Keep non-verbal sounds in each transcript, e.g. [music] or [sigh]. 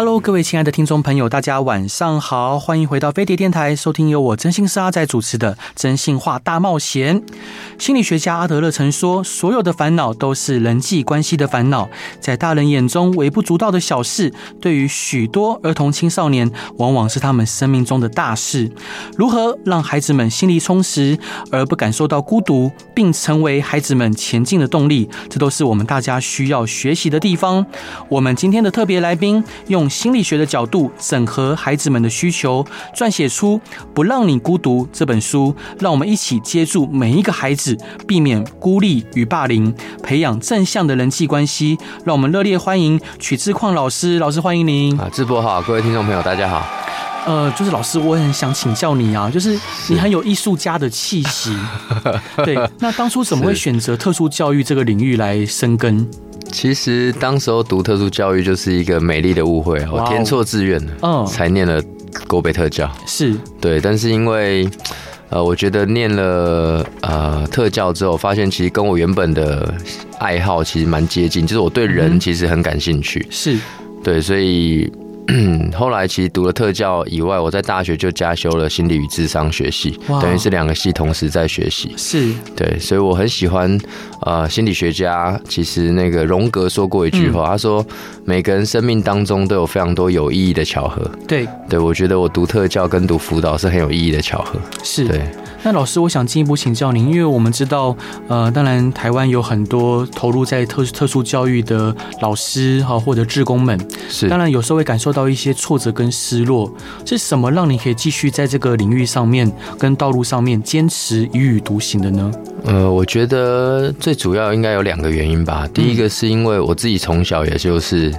Hello，各位亲爱的听众朋友，大家晚上好，欢迎回到飞碟电台，收听由我真心师阿仔主持的《真心话大冒险》。心理学家阿德勒曾说，所有的烦恼都是人际关系的烦恼，在大人眼中微不足道的小事，对于许多儿童青少年，往往是他们生命中的大事。如何让孩子们心里充实，而不感受到孤独，并成为孩子们前进的动力，这都是我们大家需要学习的地方。我们今天的特别来宾用。心理学的角度整合孩子们的需求，撰写出《不让你孤独》这本书，让我们一起接住每一个孩子，避免孤立与霸凌，培养正向的人际关系。让我们热烈欢迎曲志矿老师，老师欢迎您啊！志博好，各位听众朋友大家好。呃，就是老师，我很想请教你啊，就是你很有艺术家的气息，[laughs] 对，那当初怎么会选择特殊教育这个领域来深耕？其实当时候读特殊教育就是一个美丽的误会，我填错志愿了，嗯，才念了国北特教，是。对，但是因为呃，我觉得念了呃特教之后，发现其实跟我原本的爱好其实蛮接近，就是我对人其实很感兴趣，是。对，所以。[clears throat] 后来其实读了特教以外，我在大学就加修了心理与智商学系，等于是两个系同时在学习。是对，所以我很喜欢。呃，心理学家其实那个荣格说过一句话，嗯、他说每个人生命当中都有非常多有意义的巧合。对，对我觉得我读特教跟读辅导是很有意义的巧合。是对。那老师，我想进一步请教您，因为我们知道，呃，当然台湾有很多投入在特特殊教育的老师哈，或者志工们，是，当然有时候会感受到一些挫折跟失落，是什么让你可以继续在这个领域上面跟道路上面坚持一语独行的呢？呃，我觉得最主要应该有两个原因吧。第一个是因为我自己从小也就是。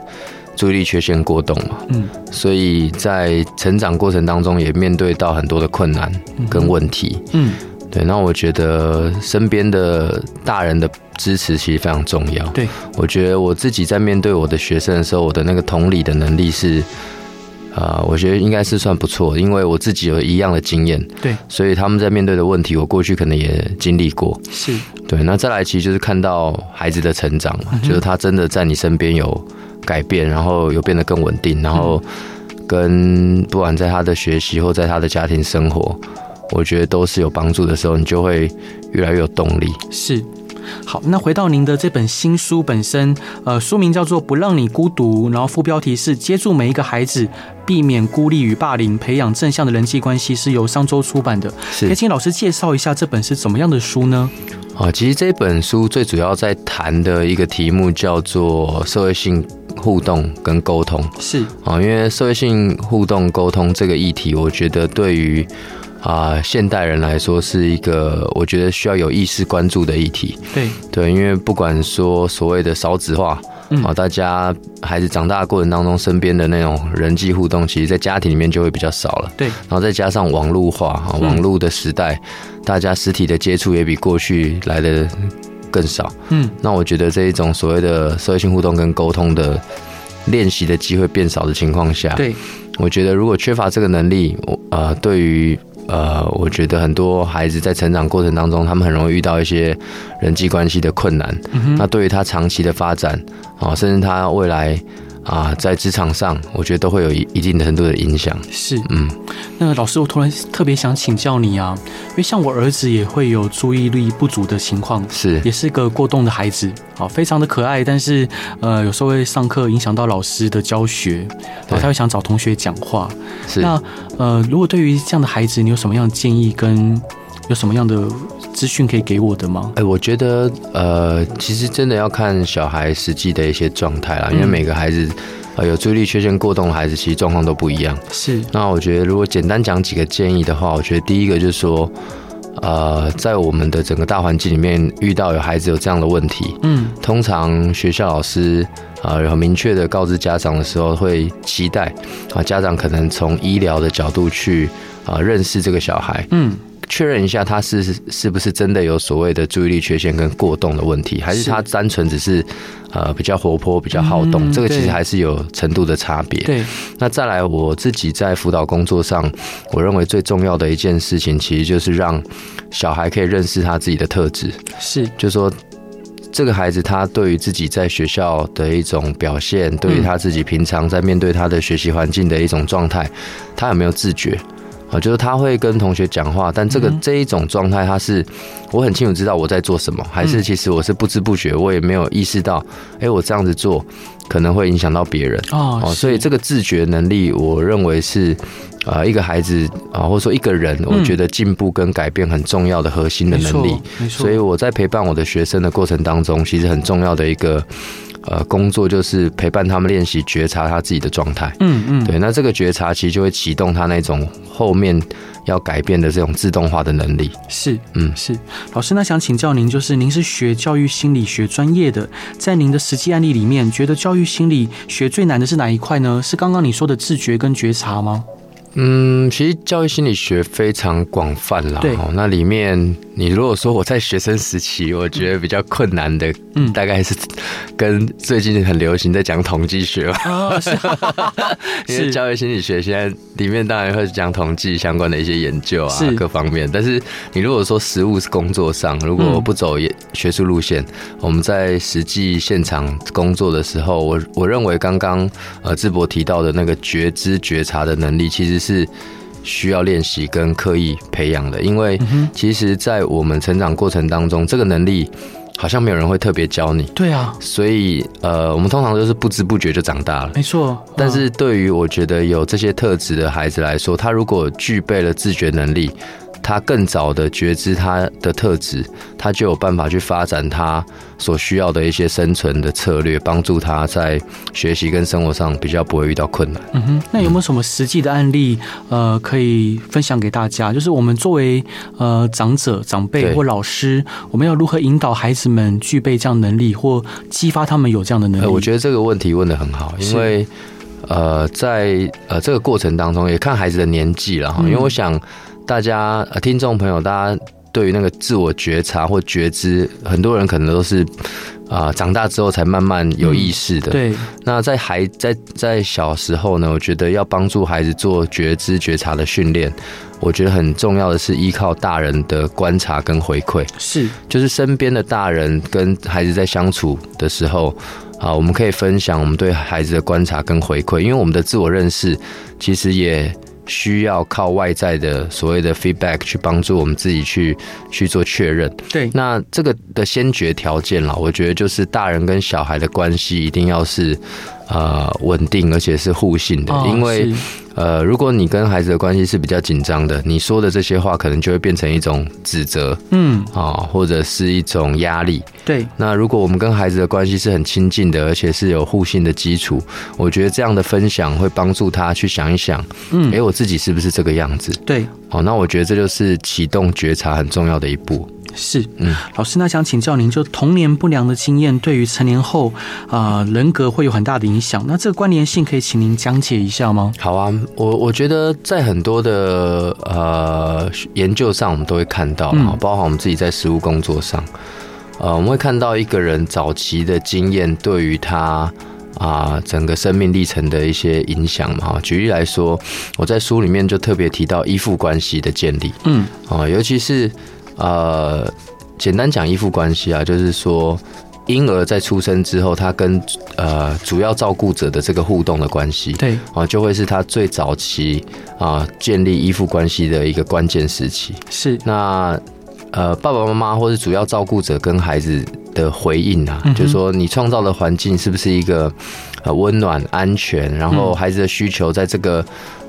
注意力缺陷过动嘛，嗯，所以在成长过程当中也面对到很多的困难跟问题，嗯，对。那我觉得身边的大人的支持其实非常重要。对，我觉得我自己在面对我的学生的时候，我的那个同理的能力是，啊，我觉得应该是算不错，因为我自己有一样的经验，对，所以他们在面对的问题，我过去可能也经历过，是对。那再来，其实就是看到孩子的成长嘛，就是他真的在你身边有。改变，然后有变得更稳定，然后跟不管在他的学习或在他的家庭生活，我觉得都是有帮助的时候，你就会越来越有动力。是，好，那回到您的这本新书本身，呃，书名叫做《不让你孤独》，然后副标题是“接住每一个孩子，避免孤立与霸凌，培养正向的人际关系”，是由商周出版的。是，可以请老师介绍一下这本是怎么样的书呢？啊，其实这本书最主要在谈的一个题目叫做社会性。互动跟沟通是啊，因为社会性互动沟通这个议题，我觉得对于啊现代人来说是一个我觉得需要有意识关注的议题。对对，因为不管说所谓的少子化啊，大家孩子长大的过程当中，身边的那种人际互动，其实在家庭里面就会比较少了。对，然后再加上网络化啊，网络的时代，大家实体的接触也比过去来的。更少，嗯，那我觉得这一种所谓的社会性互动跟沟通的练习的机会变少的情况下，对，我觉得如果缺乏这个能力，我呃，对于呃，我觉得很多孩子在成长过程当中，他们很容易遇到一些人际关系的困难，嗯，那对于他长期的发展啊，甚至他未来。啊，在职场上，我觉得都会有一一定程度的影响。是，嗯，那个老师，我突然特别想请教你啊，因为像我儿子也会有注意力不足的情况，是，也是个过动的孩子，啊，非常的可爱，但是呃，有时候会上课影响到老师的教学，然后他会想找同学讲话。是，那呃，如果对于这样的孩子，你有什么样的建议跟有什么样的？资讯可以给我的吗？哎，我觉得呃，其实真的要看小孩实际的一些状态啦，因为每个孩子呃有注意力缺陷过动的孩子，其实状况都不一样。是。那我觉得如果简单讲几个建议的话，我觉得第一个就是说，呃，在我们的整个大环境里面遇到有孩子有这样的问题，嗯，通常学校老师啊、呃、有明确的告知家长的时候，会期待啊家长可能从医疗的角度去啊、呃、认识这个小孩，嗯。确认一下，他是是不是真的有所谓的注意力缺陷跟过动的问题，还是他单纯只是呃比较活泼、比较好动？这个其实还是有程度的差别。对。那再来，我自己在辅导工作上，我认为最重要的一件事情，其实就是让小孩可以认识他自己的特质。是，就是说这个孩子他对于自己在学校的一种表现，对于他自己平常在面对他的学习环境的一种状态，他有没有自觉？啊，就是他会跟同学讲话，但这个这一种状态，他是我很清楚知道我在做什么，还是其实我是不知不觉，我也没有意识到，哎，我这样子做可能会影响到别人哦。所以这个自觉能力，我认为是啊，一个孩子啊，或者说一个人，我觉得进步跟改变很重要的核心的能力。没错。所以我在陪伴我的学生的过程当中，其实很重要的一个。呃，工作就是陪伴他们练习觉察他自己的状态。嗯嗯，对，那这个觉察其实就会启动他那种后面要改变的这种自动化的能力。是，嗯，是。老师，那想请教您，就是您是学教育心理学专业的，在您的实际案例里面，觉得教育心理学最难的是哪一块呢？是刚刚你说的自觉跟觉察吗？嗯，其实教育心理学非常广泛啦。对，那里面你如果说我在学生时期，我觉得比较困难的，嗯，大概是跟最近很流行在讲统计学吧。哦，是。[laughs] 因为教育心理学现在里面当然会讲统计相关的一些研究啊，各方面。但是你如果说实务工作上，如果不走学术路线，我们在实际现场工作的时候，我我认为刚刚呃智博提到的那个觉知觉察的能力，其实。是需要练习跟刻意培养的，因为其实，在我们成长过程当中，这个能力好像没有人会特别教你。对啊，所以呃，我们通常都是不知不觉就长大了。没错，但是对于我觉得有这些特质的孩子来说，他如果具备了自觉能力。他更早的觉知他的特质，他就有办法去发展他所需要的一些生存的策略，帮助他在学习跟生活上比较不会遇到困难。嗯哼，那有没有什么实际的案例，呃，可以分享给大家？就是我们作为呃长者、长辈或老师，我们要如何引导孩子们具备这样能力，或激发他们有这样的能力？我觉得这个问题问得很好，因为呃，在呃这个过程当中，也看孩子的年纪了哈，因为我想。大家呃，听众朋友，大家对于那个自我觉察或觉知，很多人可能都是啊、呃，长大之后才慢慢有意识的。嗯、对。那在孩在在小时候呢，我觉得要帮助孩子做觉知觉察的训练，我觉得很重要的是依靠大人的观察跟回馈。是。就是身边的大人跟孩子在相处的时候啊，我们可以分享我们对孩子的观察跟回馈，因为我们的自我认识其实也。需要靠外在的所谓的 feedback 去帮助我们自己去去做确认。对，那这个的先决条件啦，我觉得就是大人跟小孩的关系一定要是。呃，稳定而且是互信的，因为呃，如果你跟孩子的关系是比较紧张的，你说的这些话可能就会变成一种指责，嗯，啊，或者是一种压力。对，那如果我们跟孩子的关系是很亲近的，而且是有互信的基础，我觉得这样的分享会帮助他去想一想，嗯，哎，我自己是不是这个样子？对，好，那我觉得这就是启动觉察很重要的一步。是，嗯，老师，那想请教您，就童年不良的经验对于成年后啊、呃、人格会有很大的影响，那这个关联性可以请您讲解一下吗？好啊，我我觉得在很多的呃研究上，我们都会看到，嗯，包括我们自己在实务工作上，呃，我们会看到一个人早期的经验对于他啊、呃、整个生命历程的一些影响嘛。举例来说，我在书里面就特别提到依附关系的建立，嗯，啊，尤其是。呃，简单讲依附关系啊，就是说婴儿在出生之后，他跟呃主要照顾者的这个互动的关系，对啊，就会是他最早期啊建立依附关系的一个关键时期。是那呃爸爸妈妈或是主要照顾者跟孩子的回应啊，嗯、就是说你创造的环境是不是一个呃温暖安全，然后孩子的需求在这个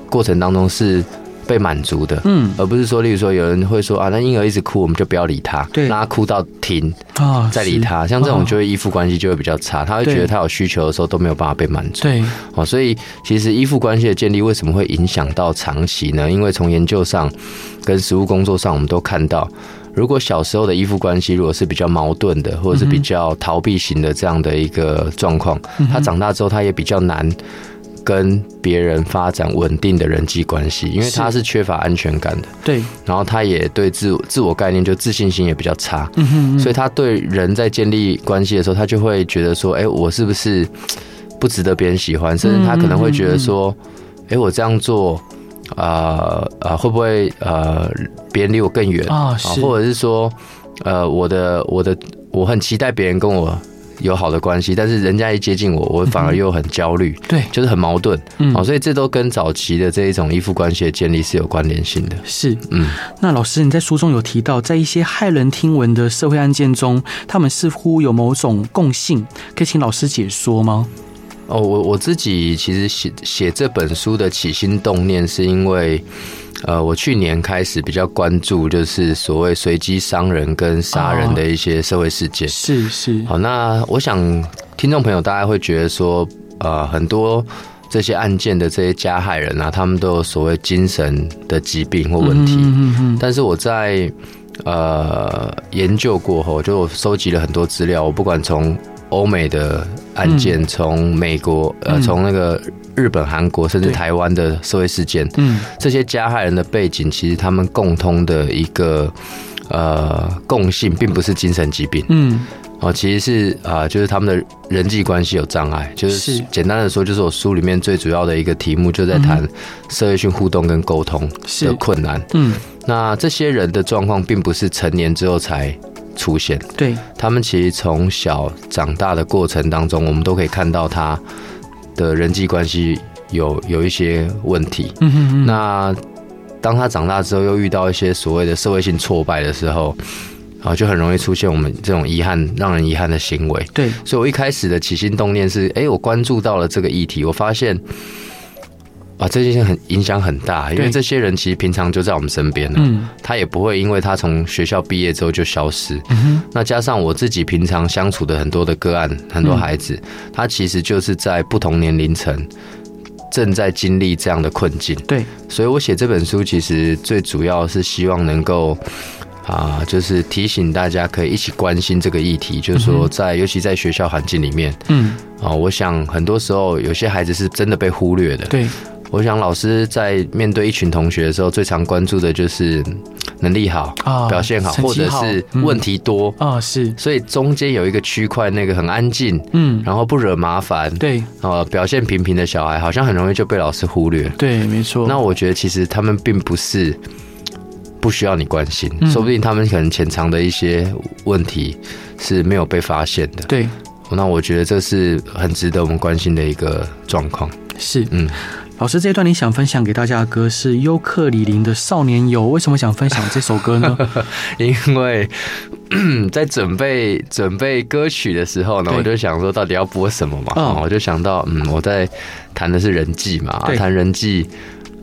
过程当中是。被满足的，嗯，而不是说，例如说有人会说啊，那婴儿一直哭，我们就不要理他，对，让他哭到停啊，再理他，像这种就会依附关系就会比较差，他会觉得他有需求的时候都没有办法被满足，对，哦，所以其实依附关系的建立为什么会影响到长期呢？因为从研究上跟实务工作上，我们都看到，如果小时候的依附关系如果是比较矛盾的，或者是比较逃避型的这样的一个状况，他长大之后他也比较难。跟别人发展稳定的人际关系，因为他是缺乏安全感的，对，然后他也对自我自我概念就自信心也比较差，嗯哼嗯，所以他对人在建立关系的时候，他就会觉得说，哎，我是不是 [tsk] 不值得别人喜欢？甚至他可能会觉得说，哎，我这样做，呃呃，会不会呃别人离我更远啊？或者是说，呃，我的我的我很期待别人跟我。有好的关系，但是人家一接近我，我反而又很焦虑，嗯，对，就是很矛盾，嗯，所以这都跟早期的这一种依附关系的建立是有关联性的。是，嗯，那老师你在书中有提到，在一些骇人听闻的社会案件中，他们似乎有某种共性，可以请老师解说吗？哦，我我自己其实写写这本书的起心动念，是因为。呃，我去年开始比较关注，就是所谓随机伤人跟杀人的一些社会事件。哦、是是。好，那我想听众朋友大家会觉得说，呃，很多这些案件的这些加害人啊，他们都有所谓精神的疾病或问题。嗯嗯嗯。但是我在呃研究过后，就我收集了很多资料，我不管从欧美的案件，从、嗯、美国，呃，从那个。日本、韩国甚至台湾的社会事件，嗯，这些加害人的背景，其实他们共通的一个呃共性，并不是精神疾病，嗯，哦，其实是啊、呃，就是他们的人际关系有障碍，就是。简单的说，就是我书里面最主要的一个题目，就在谈社会性互动跟沟通的困难，嗯，那这些人的状况，并不是成年之后才出现，对，他们其实从小长大的过程当中，我们都可以看到他。的人际关系有有一些问题，嗯哼哼，那当他长大之后，又遇到一些所谓的社会性挫败的时候，啊，就很容易出现我们这种遗憾、让人遗憾的行为。对，所以我一开始的起心动念是，哎，我关注到了这个议题，我发现。啊，这件事很影响很大，因为这些人其实平常就在我们身边了，嗯，他也不会因为他从学校毕业之后就消失。嗯，那加上我自己平常相处的很多的个案，很多孩子，他其实就是在不同年龄层正在经历这样的困境。对，所以我写这本书其实最主要是希望能够啊，就是提醒大家可以一起关心这个议题，就是说在尤其在学校环境里面，嗯，啊，我想很多时候有些孩子是真的被忽略的。对。我想老师在面对一群同学的时候，最常关注的就是能力好啊，表现好，或者是问题多啊，是。所以中间有一个区块，那个很安静，嗯，然后不惹麻烦，对，呃，表现平平的小孩，好像很容易就被老师忽略。对，没错。那我觉得其实他们并不是不需要你关心，说不定他们可能潜藏的一些问题是没有被发现的。对，那我觉得这是很值得我们关心的一个状况。是，嗯。老师，这一段你想分享给大家的歌是尤克里林的《少年游》，为什么想分享这首歌呢？[laughs] 因为在准备准备歌曲的时候呢，我就想说到底要播什么嘛，哦、我就想到，嗯，我在谈的是人际嘛，谈人际。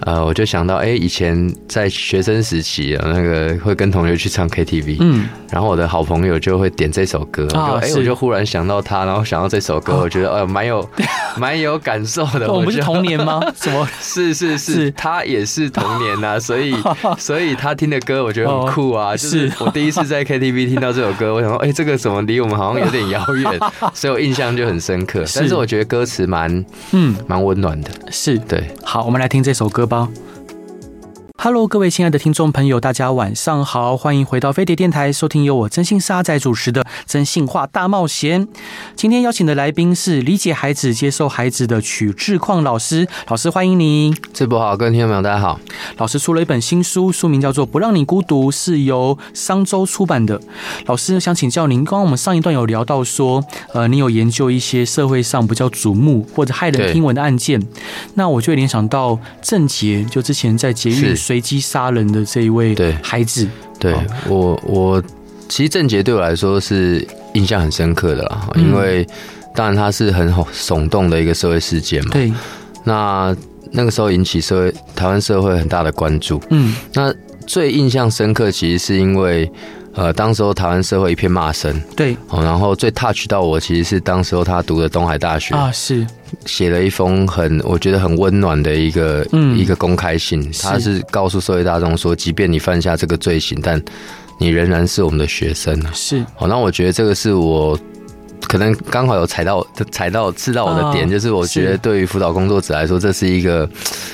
呃，我就想到，哎、欸，以前在学生时期啊，那个会跟同学去唱 KTV，嗯，然后我的好朋友就会点这首歌，哎、欸，我就忽然想到他，然后想到这首歌，我觉得，呃，蛮有 [laughs] 蛮有感受的。我们不是童年吗？[laughs] 什么？是是是，是，他也是童年呐，所以 [laughs] 所以他听的歌，我觉得很酷啊。就是我第一次在 KTV 听到这首歌，我想说，哎、欸，这个怎么离我们好像有点遥远，所以我印象就很深刻。但是我觉得歌词蛮嗯蛮温暖的，是对。好，我们来听这首歌吧。Hello，各位亲爱的听众朋友，大家晚上好，欢迎回到飞碟电台，收听由我真心沙仔主持的《真心话大冒险》。今天邀请的来宾是理解孩子、接受孩子的曲志旷老师，老师欢迎你。直播好，各位听众朋友大家好。老师出了一本新书，书名叫做《不让你孤独》，是由商周出版的。老师想请教您，刚刚我们上一段有聊到说，呃，你有研究一些社会上比较瞩目或者骇人听闻的案件，那我就联想到郑捷，就之前在捷运。随机杀人的这一位孩子，对，对我我其实郑捷对我来说是印象很深刻的啦，因为当然他是很耸动的一个社会事件嘛。对，那那个时候引起社会台湾社会很大的关注。嗯，那最印象深刻，其实是因为。呃，当时候台湾社会一片骂声，对，哦，然后最 touch 到我，其实是当时候他读的东海大学啊，是。写了一封很我觉得很温暖的一个、嗯、一个公开信，他是告诉社会大众说，即便你犯下这个罪行，但你仍然是我们的学生啊，是，哦，那我觉得这个是我可能刚好有踩到踩到刺到我的点，啊、就是我觉得对于辅导工作者来说，这是一个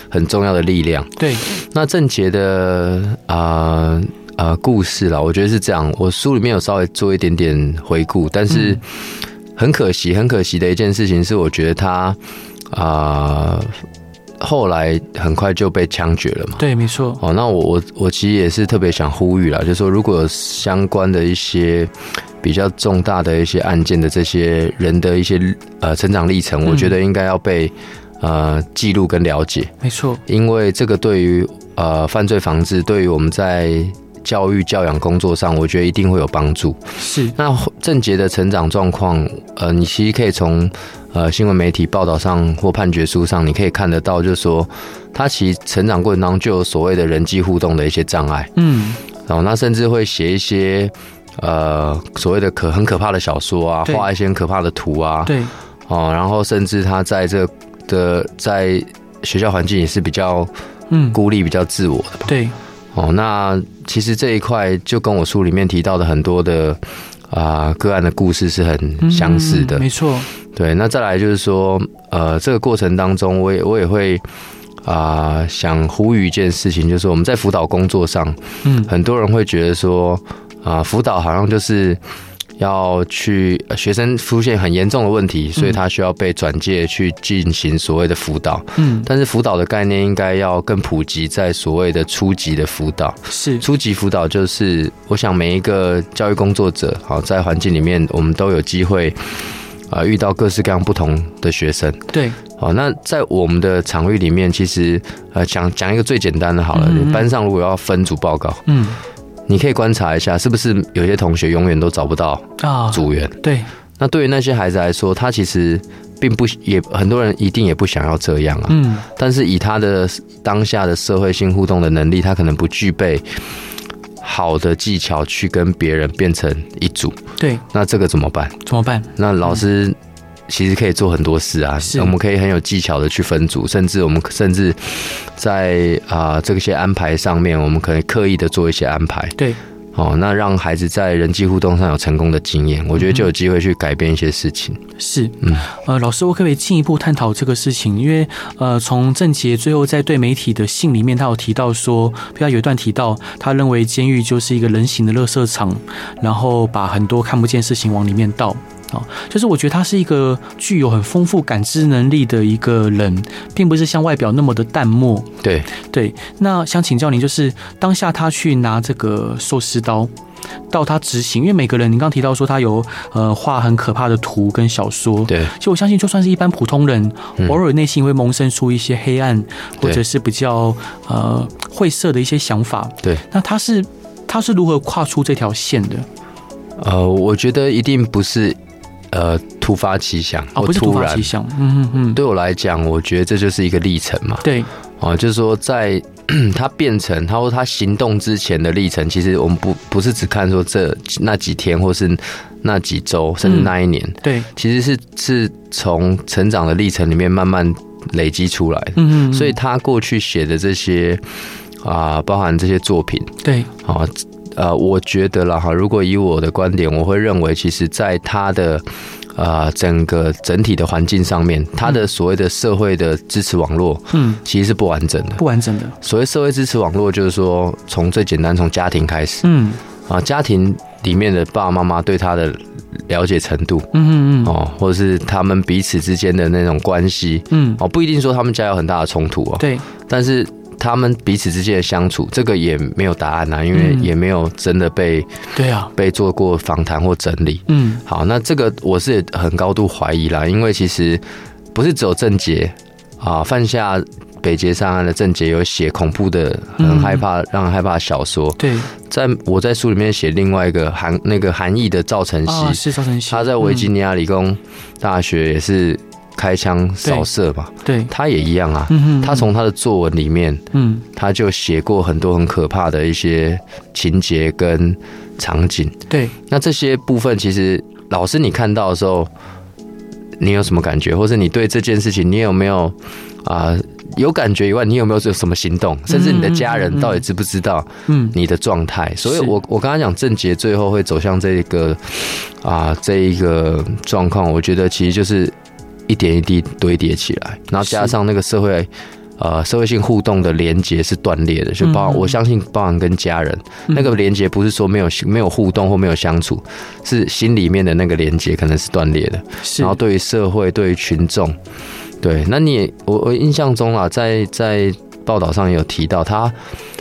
很重要的力量，对，那郑捷的啊。呃呃，故事啦，我觉得是这样。我书里面有稍微做一点点回顾，但是很可惜，很可惜的一件事情是，我觉得他啊、呃，后来很快就被枪决了嘛。对，没错。哦，那我我我其实也是特别想呼吁啦，就是说，如果有相关的一些比较重大的一些案件的这些人的一些呃成长历程，嗯、我觉得应该要被呃记录跟了解。没错，因为这个对于呃犯罪防治，对于我们在教育教养工作上，我觉得一定会有帮助。是，那郑捷的成长状况，呃，你其实可以从呃新闻媒体报道上或判决书上，你可以看得到，就是说他其实成长过程当中就有所谓的人际互动的一些障碍。嗯，然后那甚至会写一些呃所谓的可很可怕的小说啊，画一些很可怕的图啊。对，哦，然后甚至他在这的在学校环境也是比较嗯孤立、比较自我的吧。对。哦，那其实这一块就跟我书里面提到的很多的啊、呃、个案的故事是很相似的，嗯、没错。对，那再来就是说，呃，这个过程当中，我也我也会啊、呃、想呼吁一件事情，就是我们在辅导工作上，嗯，很多人会觉得说，啊、呃，辅导好像就是。要去学生出现很严重的问题，所以他需要被转介去进行所谓的辅导。嗯，但是辅导的概念应该要更普及，在所谓的初级的辅导。是初级辅导，就是我想每一个教育工作者，好，在环境里面，我们都有机会啊遇到各式各样不同的学生。对，好，那在我们的场域里面，其实呃讲讲一个最简单的，好了，嗯嗯班上如果要分组报告，嗯。你可以观察一下，是不是有些同学永远都找不到啊组员？对，那对于那些孩子来说，他其实并不也很多人一定也不想要这样啊。嗯，但是以他的当下的社会性互动的能力，他可能不具备好的技巧去跟别人变成一组。对，那这个怎么办？怎么办？那老师。其实可以做很多事啊，我们可以很有技巧的去分组，甚至我们甚至在啊、呃、这些安排上面，我们可以刻意的做一些安排。对，哦，那让孩子在人际互动上有成功的经验，我觉得就有机会去改变一些事情。是，嗯，呃，老师，我可不可以进一步探讨这个事情？因为呃，从郑杰最后在对媒体的信里面，他有提到说，比如有一段提到，他认为监狱就是一个人形的垃圾场，然后把很多看不见事情往里面倒。就是我觉得他是一个具有很丰富感知能力的一个人，并不是像外表那么的淡漠。对对，那想请教您，就是当下他去拿这个寿司刀，到他执行，因为每个人，您刚提到说他有呃画很可怕的图跟小说。对，其实我相信，就算是一般普通人，偶尔内心会萌生出一些黑暗，或者是比较呃晦涩的一些想法。对，那他是他是如何跨出这条线的？呃，我觉得一定不是。呃，突发奇想，哦，不是突发奇想，嗯嗯嗯，对我来讲，我觉得这就是一个历程嘛。对，哦，就是说，在 [clears throat] 他变成他说他行动之前的历程，其实我们不不是只看说这那几天，或是那几周，甚至那一年，嗯、对，其实是是从成长的历程里面慢慢累积出来的。嗯嗯，所以他过去写的这些啊、呃，包含这些作品，对，啊、哦。呃，我觉得了哈，如果以我的观点，我会认为，其实，在他的呃整个整体的环境上面，他的所谓的社会的支持网络，嗯，其实是不完整的，不完整的。所谓社会支持网络，就是说，从最简单，从家庭开始，嗯，啊，家庭里面的爸爸妈妈对他的了解程度，嗯嗯嗯，哦，或者是他们彼此之间的那种关系，嗯，哦，不一定说他们家有很大的冲突哦，对，但是。他们彼此之间的相处，这个也没有答案呐、啊，因为也没有真的被、嗯、对啊被做过访谈或整理。嗯，好，那这个我是很高度怀疑啦，因为其实不是只有郑捷啊，犯下北捷上岸的郑捷有写恐怖的、很害怕、嗯、让人害怕的小说。对，在我在书里面写另外一个韩那个韩裔的赵晨曦、哦，是赵晨曦，他在维吉尼亚理工大学也是。开枪扫射嘛，对，他也一样啊。嗯他从他的作文里面，嗯，他就写过很多很可怕的一些情节跟场景。对，那这些部分其实老师你看到的时候，你有什么感觉？或者你对这件事情，你有没有啊、呃、有感觉以外，你有没有有什么行动？甚至你的家人到底知不知道嗯你的状态？所以我我刚刚讲郑捷最后会走向这个啊、呃、这一个状况，我觉得其实就是一点一滴堆叠起来，然后加上那个社会。呃，社会性互动的连接是断裂的，就包我相信包含跟家人、嗯、那个连接，不是说没有没有互动或没有相处，是心里面的那个连接可能是断裂的。是，然后对于社会，对于群众，对，那你也我我印象中啊，在在报道上也有提到，他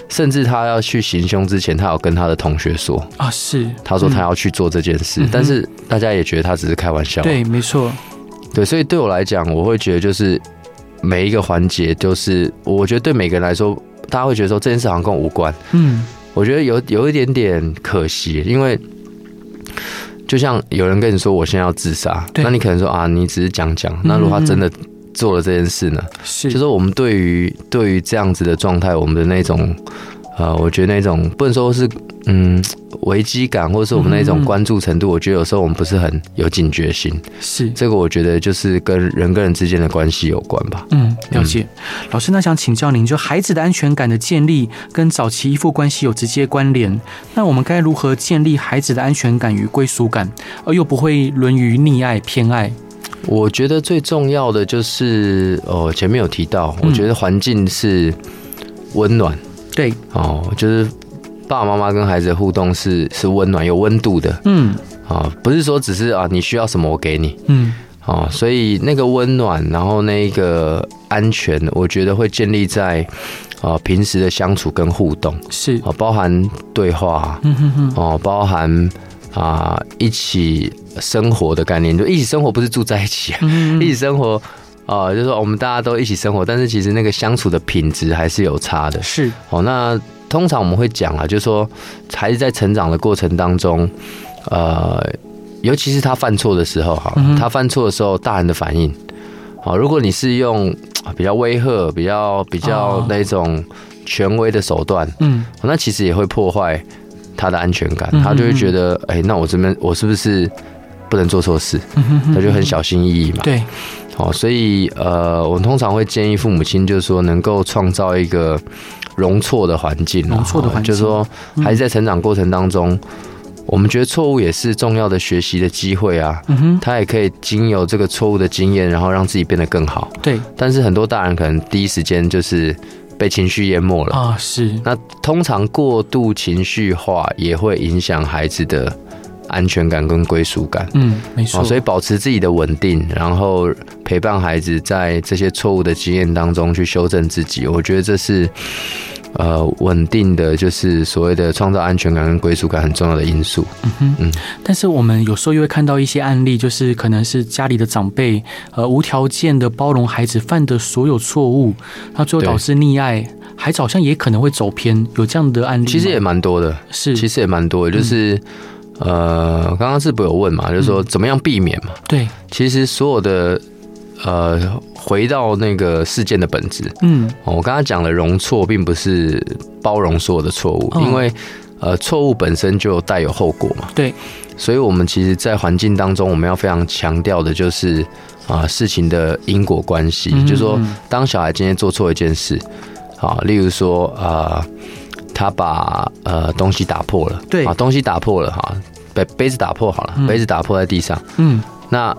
甚至他要去行凶之前，他有跟他的同学说。啊，是，他说他要去做这件事，嗯、但是大家也觉得他只是开玩笑。对，没错，对，所以对我来讲，我会觉得就是。每一个环节就是，我觉得对每个人来说，大家会觉得说这件事好像跟我无关。嗯，我觉得有有一点点可惜，因为就像有人跟你说我现在要自杀，那你可能说啊，你只是讲讲。那如果他真的做了这件事呢？是，就是我们对于对于这样子的状态，我们的那种。呃，我觉得那种不能说是嗯危机感，或者是我们那种关注程度，我觉得有时候我们不是很有警觉性。是这个，我觉得就是跟人跟人之间的关系有关吧。嗯，了解。嗯、老师，那想请教您，就孩子的安全感的建立跟早期依附关系有直接关联，那我们该如何建立孩子的安全感与归属感，而又不会沦于溺爱偏爱？我觉得最重要的就是哦，前面有提到，我觉得环境是温暖。对。哦，就是爸爸妈妈跟孩子的互动是是温暖有温度的，嗯，啊，不是说只是啊你需要什么我给你，嗯，哦，所以那个温暖，然后那个安全，我觉得会建立在啊平时的相处跟互动。是。啊，包含对话，嗯哼哼，哦，包含啊一起生活的概念，就一起生活不是住在一起，嗯，[laughs] 一起生活。啊、呃，就是说我们大家都一起生活，但是其实那个相处的品质还是有差的。是哦，那通常我们会讲啊，就是说孩子在成长的过程当中，呃，尤其是他犯错的时候，哈，他犯错的时候，大人的反应，好，如果你是用比较威吓、比较比较那种权威的手段，嗯，那其实也会破坏他的安全感，他就会觉得，哎，那我这边我是不是不能做错事？他就很小心翼翼嘛。对。好，所以呃，我们通常会建议父母亲，就是说能够创造一个容错的环境，容错的环境，就是说孩子在成长过程当中，我们觉得错误也是重要的学习的机会啊。嗯哼，他也可以经由这个错误的经验，然后让自己变得更好。对，但是很多大人可能第一时间就是被情绪淹没了啊。是，那通常过度情绪化也会影响孩子的。安全感跟归属感，嗯，没错，所以保持自己的稳定，然后陪伴孩子在这些错误的经验当中去修正自己，我觉得这是呃稳定的，就是所谓的创造安全感跟归属感很重要的因素。嗯哼，嗯。但是我们有时候又会看到一些案例，就是可能是家里的长辈呃无条件的包容孩子犯的所有错误，那最后导致溺爱，孩子好像也可能会走偏，有这样的案例？其实也蛮多的，是，其实也蛮多的，就是。嗯呃，刚刚是不是有问嘛？就是说怎么样避免嘛？嗯、对，其实所有的呃，回到那个事件的本质，嗯，我刚刚讲的容错，并不是包容所有的错误，因为呃，错误本身就带有后果嘛。对，所以我们其实，在环境当中，我们要非常强调的就是啊、呃，事情的因果关系，嗯、就是说，当小孩今天做错一件事，啊，例如说啊。呃他把呃东西打破了，对，把东西打破了哈，杯杯子打破好了，杯子打破在地上，嗯，那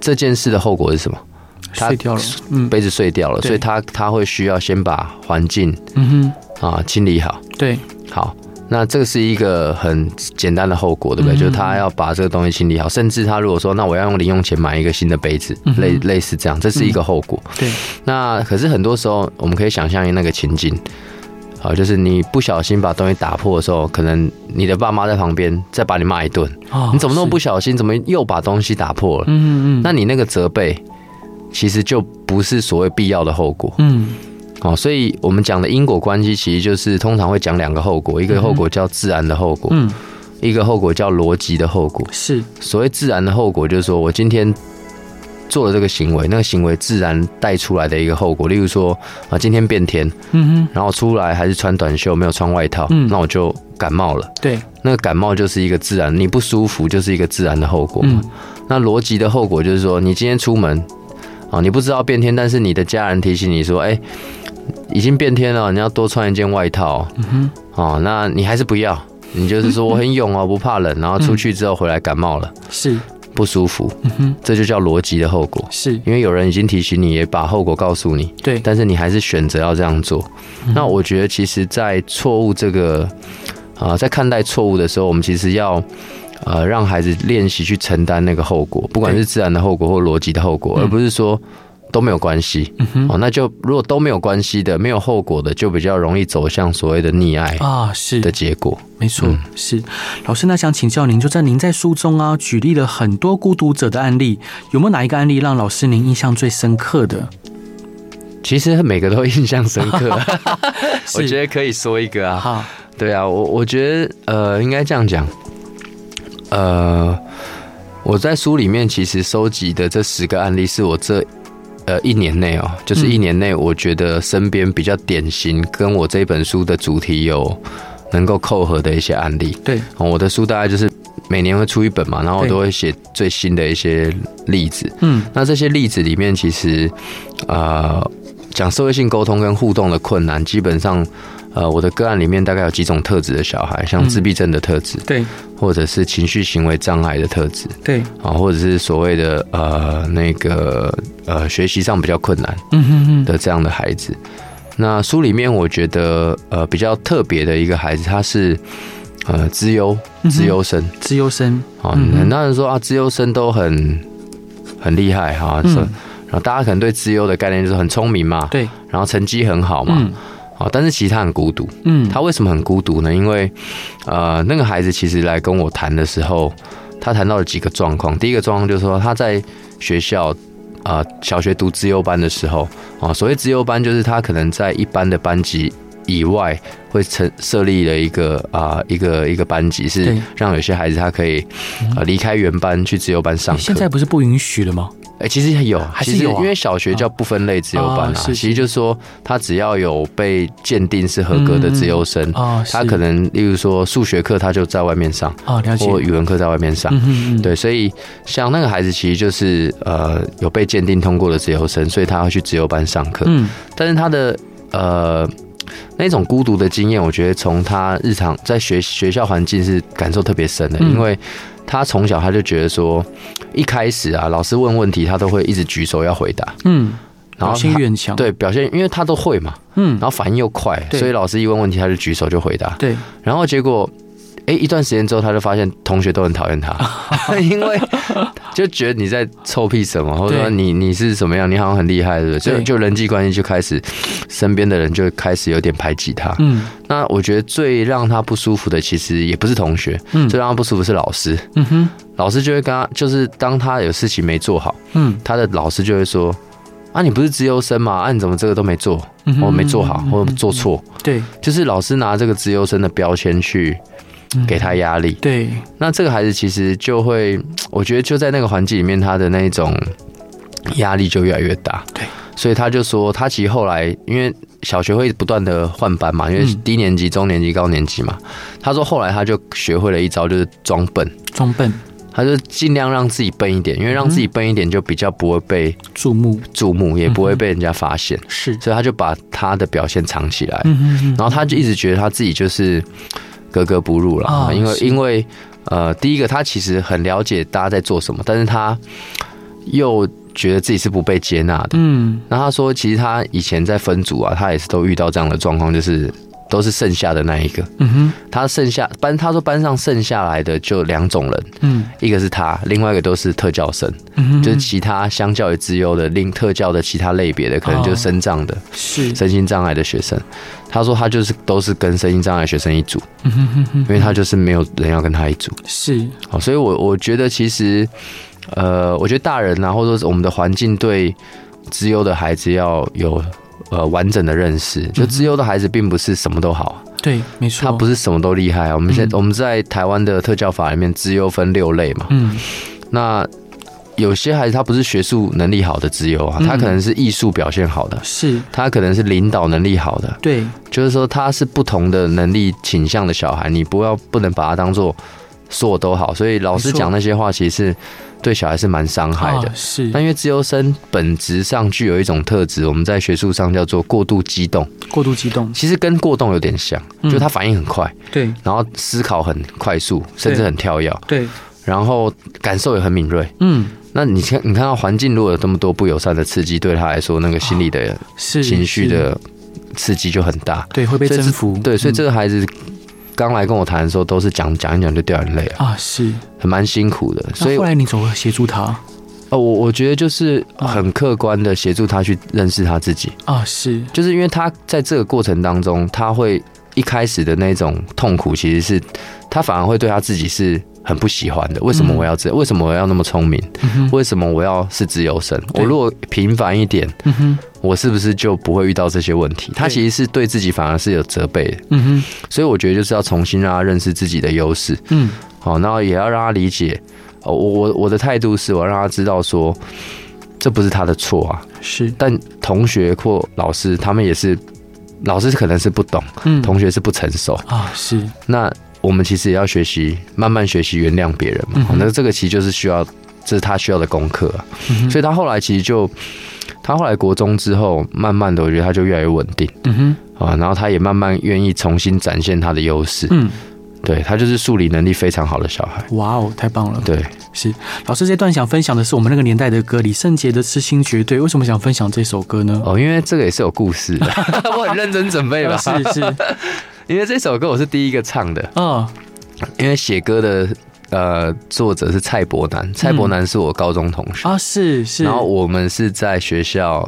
这件事的后果是什么？碎掉了，嗯，杯子碎掉了，所以他他会需要先把环境，嗯哼，啊清理好，对，好，那这个是一个很简单的后果，对不对？就是他要把这个东西清理好，甚至他如果说那我要用零用钱买一个新的杯子，类类似这样，这是一个后果，对。那可是很多时候我们可以想象那个情景。好，就是你不小心把东西打破的时候，可能你的爸妈在旁边再把你骂一顿。哦，你怎么那么不小心？怎么又把东西打破了？嗯嗯，那你那个责备，其实就不是所谓必要的后果。嗯，好，所以我们讲的因果关系，其实就是通常会讲两个后果，一个后果叫自然的后果，嗯，一个后果叫逻辑的后果。是，所谓自然的后果，就是说我今天做了这个行为，那个行为自然带出来的一个后果。例如说啊，今天变天，嗯哼，然后出来还是穿短袖，没有穿外套，嗯，那我就感冒了。对，那个感冒就是一个自然，你不舒服就是一个自然的后果。嗯，那逻辑的后果就是说，你今天出门啊，你不知道变天，但是你的家人提醒你说，哎，已经变天了，你要多穿一件外套。嗯哼，哦，那你还是不要。你就是说 [laughs] 我很勇哦，不怕冷，然后出去之后回来感冒了，是不舒服，嗯哼，这就叫逻辑的后果，是。因为有人已经提醒你，也把后果告诉你，对，但是你还是选择要这样做。那我觉得，其实，在错误这个啊，在看待错误的时候，我们其实要呃让孩子练习去承担那个后果，不管是自然的后果或逻辑的后果，而不是说。都没有关系，哦，那就如果都没有关系的，没有后果的，就比较容易走向所谓的溺爱啊，是。的结果，没错，嗯、是。老师，那想请教您，就在您在书中啊举例了很多孤独者的案例，有没有哪一个案例让老师您印象最深刻的？其实每个都印象深刻，[laughs] 我觉得可以说一个啊，好。对啊，我我觉得呃，应该这样讲，呃，我在书里面其实收集的这十个案例是我这。呃，一年内哦，就是一年内，我觉得身边比较典型，跟我这本书的主题有能够扣合的一些案例。对，我的书大概就是每年会出一本嘛，然后我都会写最新的一些例子。嗯，那这些例子里面，其实呃，讲社会性沟通跟互动的困难，基本上。呃，我的个案里面大概有几种特质的小孩，像自闭症的特质，对，或者是情绪行为障碍的特质，对，啊，或者是所谓的呃那个呃学习上比较困难，嗯哼哼的这样的孩子。那书里面我觉得呃比较特别的一个孩子，他是呃资优资优生，资优生。啊，很多人说啊，资优生都很很厉害哈，然后大家可能对资优的概念就是很聪明嘛，对，然后成绩很好嘛。啊，但是其实他很孤独。嗯，他为什么很孤独呢？因为，呃，那个孩子其实来跟我谈的时候，他谈到了几个状况。第一个状况就是说，他在学校，呃，小学读资优班的时候，啊，所谓资优班就是他可能在一般的班级以外，会成设立了一个啊、呃，一个一个班级，是让有些孩子他可以啊离开原班去资优班上课。现在不是不允许了吗？哎，其实有，其实因为小学叫不分类自由班啊，其实就是说他只要有被鉴定是合格的自由生，他可能例如说数学课他就在外面上，或语文课在外面上，对，所以像那个孩子其实就是呃有被鉴定通过的自由生，所以他要去自由班上课，嗯，但是他的呃那种孤独的经验，我觉得从他日常在学学校环境是感受特别深的，因为。他从小他就觉得说，一开始啊，老师问问题，他都会一直举手要回答，嗯，然后表现越强，对，表现，因为他都会嘛，嗯，然后反应又快，所以老师一问问题，他就举手就回答，对，然后结果。哎，一段时间之后，他就发现同学都很讨厌他，[laughs] 因为就觉得你在臭屁什么，或者说你你是什么样，你好像很厉害，对不对？就就人际关系就开始，身边的人就开始有点排挤他。嗯，那我觉得最让他不舒服的，其实也不是同学，嗯，最让他不舒服是老师。嗯哼，老师就会跟他，就是当他有事情没做好，嗯，他的老师就会说：“啊，你不是资优生吗？啊，你怎么这个都没做，我没做好，或做错？”对，就是老师拿这个资优生的标签去。给他压力，对，那这个孩子其实就会，[tsk] 我觉得就在那个环境里面，他的那种压力就越来越大，对，所以他就说，他其实后来因为小学会不断的换班嘛，因为低年级、中年级、高年级嘛，他说后来他就学会了一招，就是装笨，装笨，他就尽量让自己笨一点，因为让自己笨一点就比较不会被注目，注目也不会被人家发现，是，所以他就把他的表现藏起来，然后他就一直觉得他自己就是。格格不入了，因为因为呃，第一个他其实很了解大家在做什么，但是他又觉得自己是不被接纳的。嗯，那他说，其实他以前在分组啊，他也是都遇到这样的状况，就是都是剩下的那一个。嗯哼，他剩下班，他说班上剩下来的就两种人，嗯，一个是他，另外一个都是特教生，嗯，就是其他相较于资优的另特教的其他类别的，可能就是身障的，是。身心障碍的学生。他说他就是都是跟身心障碍学生一组。嗯哼哼，因为他就是没有人要跟他一组。是，好，所以我我觉得其实，呃，我觉得大人啊，或者说我们的环境对资优的孩子要有呃完整的认识。就资优的孩子并不是什么都好，对，没错，他不是什么都厉害。我们现在我们在台湾的特教法里面，资优分六类嘛，嗯，那。有些孩子他不是学术能力好的资优啊，他可能是艺术表现好的，是。他可能是领导能力好的，对，就是说他是不同的能力倾向的小孩，你不要不能把他当做所有都好，所以老师讲那些话其实是对小孩是蛮伤害的。是，但因为自由生本质上具有一种特质，我们在学术上叫做过度激动。过度激动，其实跟过动有点像，就他反应很快，对，然后思考很快速，甚至很跳跃，对，然后感受也很敏锐，嗯。那你看，你看到环境如果有这么多不友善的刺激，对他来说，那个心理的情绪的刺激就很大，对，会被征服。对，所以这个孩子刚来跟我谈的时候，都是讲讲一讲就掉眼泪啊，是，很蛮辛苦的。所以后来你怎么协助他？哦，我我觉得就是很客观的协助他去认识他自己啊，是，就是因为他在这个过程当中，他会一开始的那种痛苦，其实是他反而会对他自己是。很不喜欢的，为什么我要这？为什么我要那么聪明？为什么我要是自由身？我如果平凡一点，我是不是就不会遇到这些问题？他其实是对自己反而是有责备的。嗯哼，所以我觉得就是要重新让他认识自己的优势。嗯，好，然后也要让他理解。我我我的态度是我让他知道说，这不是他的错啊。是，但同学或老师他们也是，老师可能是不懂，同学是不成熟啊。是，那。我们其实也要学习，慢慢学习原谅别人嘛。嗯、那这个其实就是需要，这是他需要的功课啊。嗯、所以他后来其实就，他后来国中之后，慢慢的，我觉得他就越来越稳定。嗯哼，啊，然后他也慢慢愿意重新展现他的优势。嗯，对，他就是数理能力非常好的小孩。哇哦，太棒了。对，是老师这段想分享的是我们那个年代的歌，李圣杰的《痴心绝对》。为什么想分享这首歌呢？哦，因为这个也是有故事的。[laughs] 我很认真准备吧。是是。[laughs] 因为这首歌我是第一个唱的，嗯，因为写歌的呃作者是蔡伯南，蔡伯南是我高中同学。啊，是是，然后我们是在学校，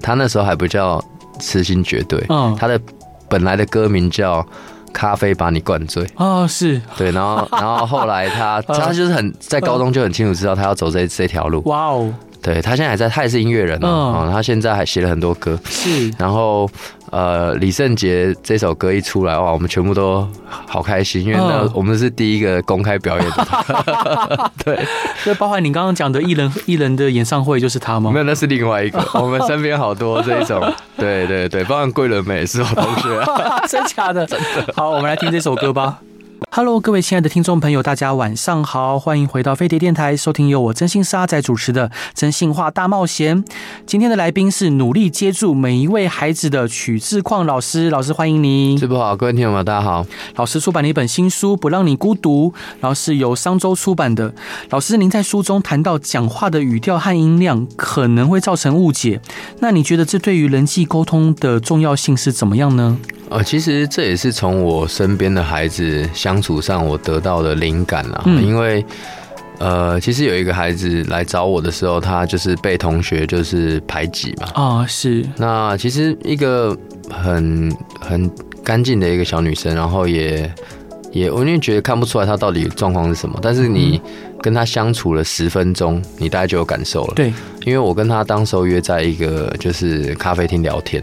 他那时候还不叫痴心绝对，嗯，他的本来的歌名叫咖啡把你灌醉，哦，是。对，然后 [laughs] 然后后来他他就是很在高中就很清楚知道他要走这这条路，哇哦。对，他现在还在，他也是音乐人哦。嗯、他现在还写了很多歌。是，然后呃，李圣杰这首歌一出来，哇，我们全部都好开心，因为那我们是第一个公开表演的。嗯、[laughs] 对，就包含你刚刚讲的艺人艺人的演唱会，就是他吗？没有，那是另外一个。[laughs] 我们身边好多这一种，对对对，包括桂纶镁是我同学，[laughs] 真假的？真的。好，我们来听这首歌吧。Hello，各位亲爱的听众朋友，大家晚上好，欢迎回到飞碟电台，收听由我真心沙仔主持的《真心话大冒险》。今天的来宾是努力接住每一位孩子的曲志旷老师，老师欢迎您。师傅好，各位听众朋友大家好。老师出版了一本新书《不让你孤独》，然后是由商周出版的。老师，您在书中谈到讲话的语调和音量可能会造成误解，那你觉得这对于人际沟通的重要性是怎么样呢？呃，其实这也是从我身边的孩子相处上我得到的灵感啊。嗯、因为呃，其实有一个孩子来找我的时候，他就是被同学就是排挤嘛。啊、哦，是。那其实一个很很干净的一个小女生，然后也也我因为觉得看不出来她到底状况是什么，但是你。嗯跟他相处了十分钟，你大概就有感受了。对，因为我跟他当时候约在一个就是咖啡厅聊天，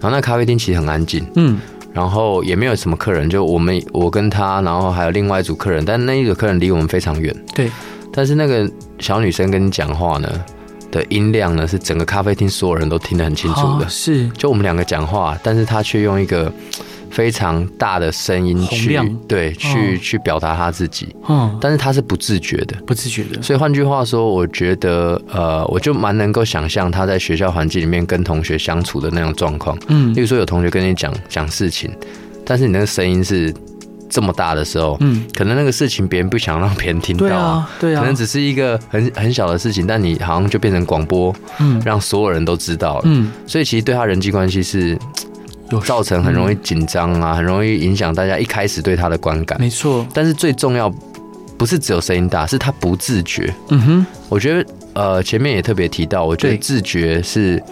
然后那咖啡厅其实很安静，嗯，然后也没有什么客人，就我们我跟他，然后还有另外一组客人，但那一组客人离我们非常远，对。但是那个小女生跟你讲话呢的音量呢，是整个咖啡厅所有人都听得很清楚的，是。就我们两个讲话，但是她却用一个。非常大的声音去对去、哦、去表达他自己，嗯，但是他是不自觉的，不自觉的。所以换句话说，我觉得呃，我就蛮能够想象他在学校环境里面跟同学相处的那种状况，嗯，例如说有同学跟你讲讲事情，但是你那个声音是这么大的时候，嗯，可能那个事情别人不想让别人听到，对啊，对啊，可能只是一个很很小的事情，但你好像就变成广播，嗯，让所有人都知道了，嗯，所以其实对他人际关系是。造成很容易紧张啊，很容易影响大家一开始对他的观感。没错，但是最重要不是只有声音大，是他不自觉。嗯哼，我觉得呃前面也特别提到，我觉得自觉是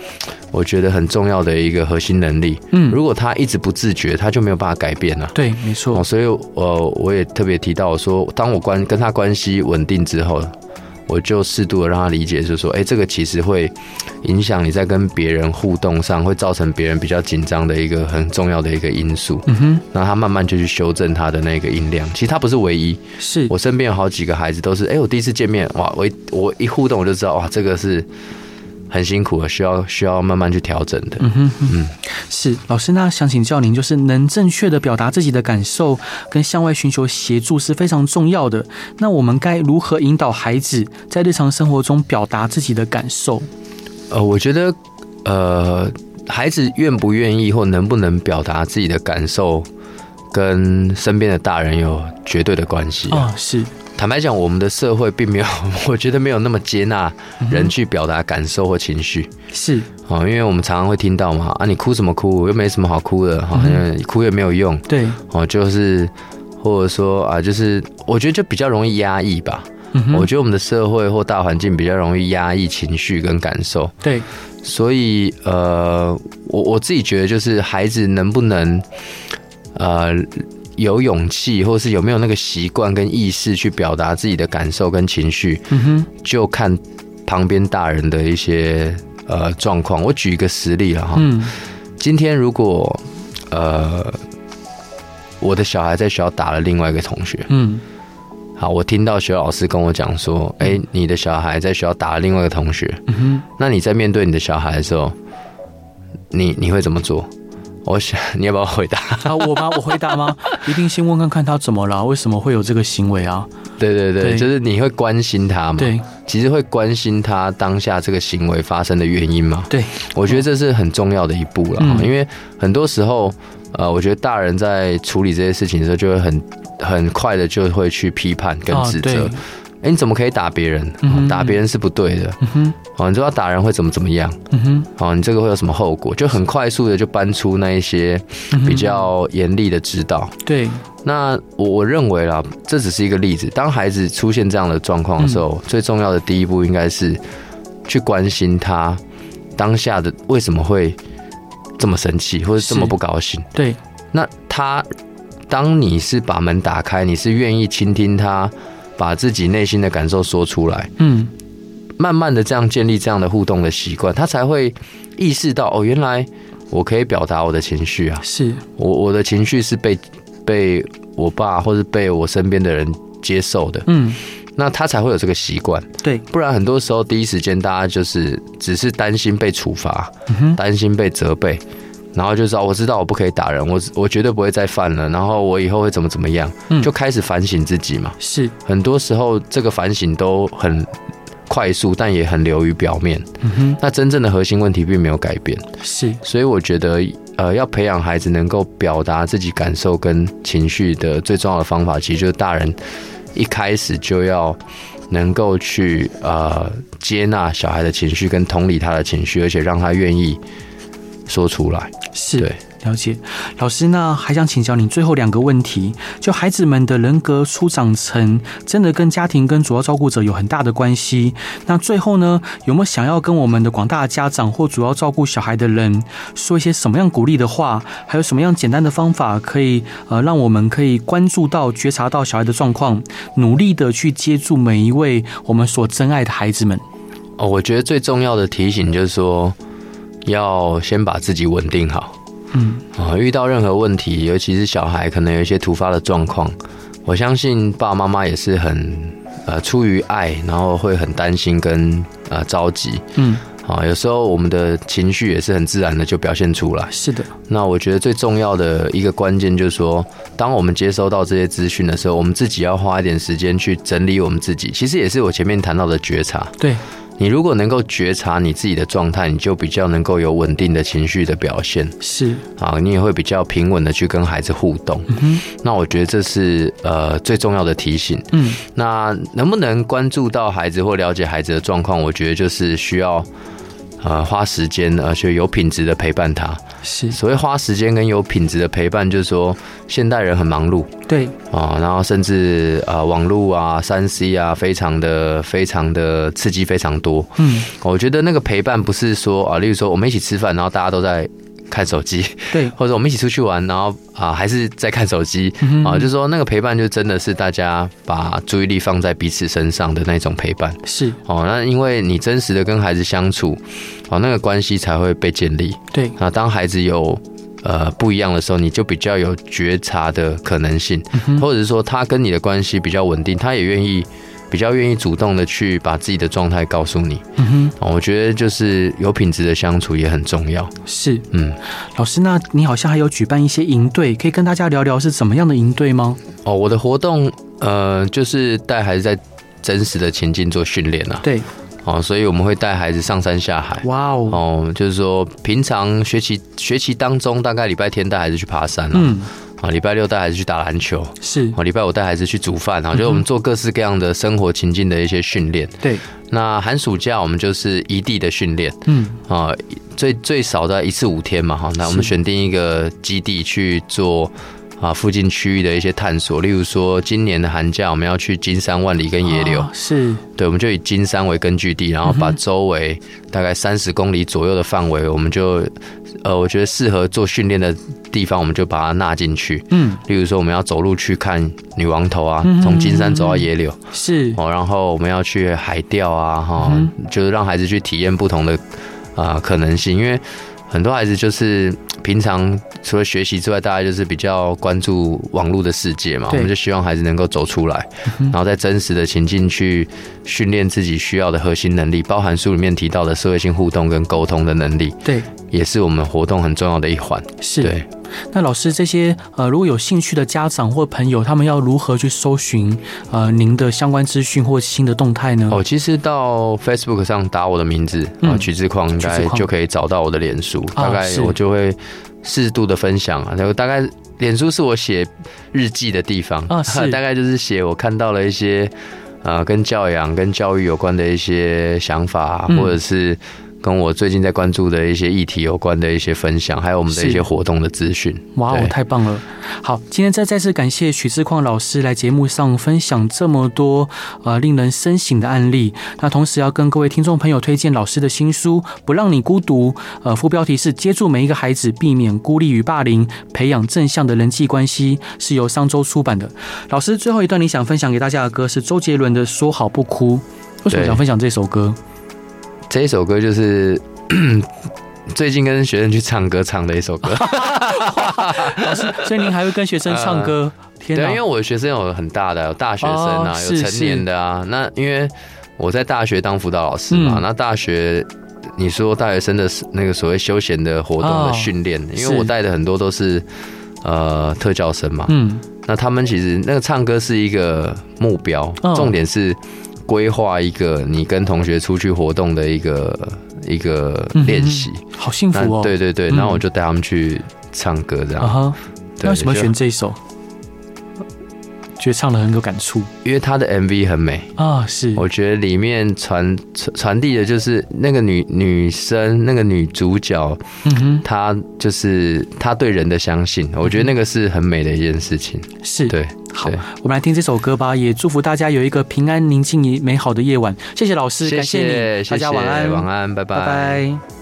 我觉得很重要的一个核心能力。嗯，如果他一直不自觉，他就没有办法改变了。对，没错。所以呃我也特别提到说，当我关跟他关系稳定之后。我就适度的让他理解，就是说，哎，这个其实会影响你在跟别人互动上，会造成别人比较紧张的一个很重要的一个因素。嗯哼，然后他慢慢就去修正他的那个音量。其实他不是唯一，是我身边有好几个孩子都是，哎，我第一次见面，哇，我一我一互动我就知道，哇，这个是。很辛苦的，需要需要慢慢去调整的。嗯哼，嗯，是老师，那想请教您，就是能正确的表达自己的感受，跟向外寻求协助是非常重要的。那我们该如何引导孩子在日常生活中表达自己的感受？呃，我觉得，呃，孩子愿不愿意或能不能表达自己的感受，跟身边的大人有绝对的关系啊。是。坦白讲，我们的社会并没有，[laughs] 我觉得没有那么接纳人去表达感受或情绪。是哦，因为我们常常会听到嘛，啊，你哭什么哭？又没什么好哭的，好像哭也没有用。对，哦，就是或者说啊，就是我觉得就比较容易压抑吧。我觉得我们的社会或大环境比较容易压抑情绪跟感受。对，所以呃，我我自己觉得就是孩子能不能呃。有勇气，或是有没有那个习惯跟意识去表达自己的感受跟情绪，嗯哼，就看旁边大人的一些呃状况。我举一个实例了哈，嗯，今天如果呃我的小孩在学校打了另外一个同学，嗯，好，我听到学老师跟我讲说，哎，你的小孩在学校打了另外一个同学，嗯哼，那你在面对你的小孩的时候，你你会怎么做？我想你要不要回答啊？我吗？我回答吗？[laughs] 一定先问看看他怎么了，为什么会有这个行为啊？对对对，对就是你会关心他吗？对，其实会关心他当下这个行为发生的原因吗？对，我觉得这是很重要的一步了，嗯、因为很多时候，呃，我觉得大人在处理这些事情的时候，就会很很快的就会去批判跟指责。啊哎、欸，你怎么可以打别人？打别人是不对的。嗯哼，哦，你知道打人会怎么怎么样？嗯哼，哦，你这个会有什么后果？就很快速的就搬出那一些比较严厉的指导。对，那我我认为啦，这只是一个例子。当孩子出现这样的状况的时候，最重要的第一步应该是去关心他当下的为什么会这么生气，或者这么不高兴。对，那他当你是把门打开，你是愿意倾听他。把自己内心的感受说出来，嗯，慢慢的这样建立这样的互动的习惯，他才会意识到哦，原来我可以表达我的情绪啊，是。我我的情绪是被被我爸或是被我身边的人接受的，嗯，那他才会有这个习惯，对，不然很多时候第一时间大家就是只是担心被处罚，担心被责备。然后就知道，我知道我不可以打人，我我绝对不会再犯了。然后我以后会怎么怎么样，嗯，就开始反省自己嘛。是，很多时候这个反省都很快速，但也很流于表面。嗯哼，那真正的核心问题并没有改变。是，所以我觉得，呃，要培养孩子能够表达自己感受跟情绪的最重要的方法，其实就是大人一开始就要能够去呃接纳小孩的情绪，跟同理他的情绪，而且让他愿意说出来。是，对了解。老师，那还想请教你最后两个问题。就孩子们的人格初长成，真的跟家庭跟主要照顾者有很大的关系。那最后呢，有没有想要跟我们的广大的家长或主要照顾小孩的人说一些什么样鼓励的话？还有什么样简单的方法，可以呃让我们可以关注到、觉察到小孩的状况，努力的去接住每一位我们所珍爱的孩子们？哦，我觉得最重要的提醒就是说。要先把自己稳定好，嗯啊，遇到任何问题，尤其是小孩可能有一些突发的状况，我相信爸爸妈妈也是很呃出于爱，然后会很担心跟呃着急，嗯啊，有时候我们的情绪也是很自然的就表现出来。是的，那我觉得最重要的一个关键就是说，当我们接收到这些资讯的时候，我们自己要花一点时间去整理我们自己，其实也是我前面谈到的觉察。对。你如果能够觉察你自己的状态，你就比较能够有稳定的情绪的表现。是啊，你也会比较平稳的去跟孩子互动。嗯，那我觉得这是呃最重要的提醒。嗯，那能不能关注到孩子或了解孩子的状况？我觉得就是需要。呃，花时间，而且有品质的陪伴他。是所谓花时间跟有品质的陪伴，就是说现代人很忙碌，对啊，然后甚至呃网络啊、三 C 啊，非常的非常的刺激非常多。嗯，我觉得那个陪伴不是说啊，例如说我们一起吃饭，然后大家都在看手机，对，[laughs] 或者我们一起出去玩，然后啊还是在看手机啊，就是说那个陪伴就真的是大家把注意力放在彼此身上的那种陪伴，是。哦，那因为你真实的跟孩子相处，哦，那个关系才会被建立，对，啊，当孩子有。呃，不一样的时候，你就比较有觉察的可能性，嗯、或者是说他跟你的关系比较稳定，他也愿意比较愿意主动的去把自己的状态告诉你。嗯哼、哦，我觉得就是有品质的相处也很重要。是，嗯，老师，那你好像还有举办一些营队，可以跟大家聊聊是怎么样的营队吗？哦，我的活动呃，就是带孩子在真实的情境做训练啊。对。哦，所以我们会带孩子上山下海。哇哦！哦，就是说平常学期学期当中，大概礼拜天带孩子去爬山。嗯。啊，礼拜六带孩子去打篮球。是。啊，礼拜五带孩子去煮饭。啊，就是我们做各式各样的生活情境的一些训练。对。那寒暑假我们就是一地的训练。嗯。啊，最最少的一次五天嘛。哈，那我们选定一个基地去做。啊，附近区域的一些探索，例如说，今年的寒假我们要去金山万里跟野柳，哦、是。对，我们就以金山为根据地，然后把周围大概三十公里左右的范围，我们就，呃，我觉得适合做训练的地方，我们就把它纳进去。嗯，例如说，我们要走路去看女王头啊，从金山走到野柳，是。哦，然后我们要去海钓啊，哈，就是让孩子去体验不同的啊可能性，因为很多孩子就是。平常除了学习之外，大家就是比较关注网络的世界嘛。对我们就希望孩子能够走出来，然后在真实的情境去训练自己需要的核心能力，包含书里面提到的社会性互动跟沟通的能力。对，也是我们活动很重要的一环。是。对。那老师，这些呃，如果有兴趣的家长或朋友，他们要如何去搜寻呃您的相关资讯或新的动态呢？哦，其实到 Facebook 上打我的名字啊，许志旷，应该就可以找到我的脸书。大概我就会适度的分享啊，然后大概脸书是我写日记的地方啊，[laughs] 是大概就是写我看到了一些呃跟教养、跟教育有关的一些想法，或者是。跟我最近在关注的一些议题有关的一些分享，还有我们的一些活动的资讯。哇，哦太棒了！好，今天再再次感谢许志旷老师来节目上分享这么多呃令人深省的案例。那同时要跟各位听众朋友推荐老师的新书《不让你孤独》，呃，副标题是“接住每一个孩子，避免孤立与霸凌，培养正向的人际关系”，是由商周出版的。老师最后一段你想分享给大家的歌是周杰伦的《说好不哭》，为什么想分享这首歌？这一首歌就是 [coughs] 最近跟学生去唱歌唱的一首歌，[laughs] 老师，所以您还会跟学生唱歌？天哪！对，因为我的学生有很大的，有大学生啊，有成年的啊。那因为我在大学当辅导老师嘛，那大学你说大学生的那个所谓休闲的活动的训练，因为我带的很多都是呃特教生嘛，嗯，那他们其实那个唱歌是一个目标，重点是。规划一个你跟同学出去活动的一个一个练习，好幸福哦！对对对，然后我就带他们去唱歌，这样。啊哈，为什么选这一首？觉得唱得很有感触，因为他的 MV 很美啊，是。我觉得里面传传传递的就是那个女女生，那个女主角，嗯哼，她就是她对人的相信，我觉得那个是很美的一件事情。是，对，好，我们来听这首歌吧，也祝福大家有一个平安、宁静、美好的夜晚。谢谢老师，谢谢，感谢你，大家晚安，晚安，拜拜，拜拜。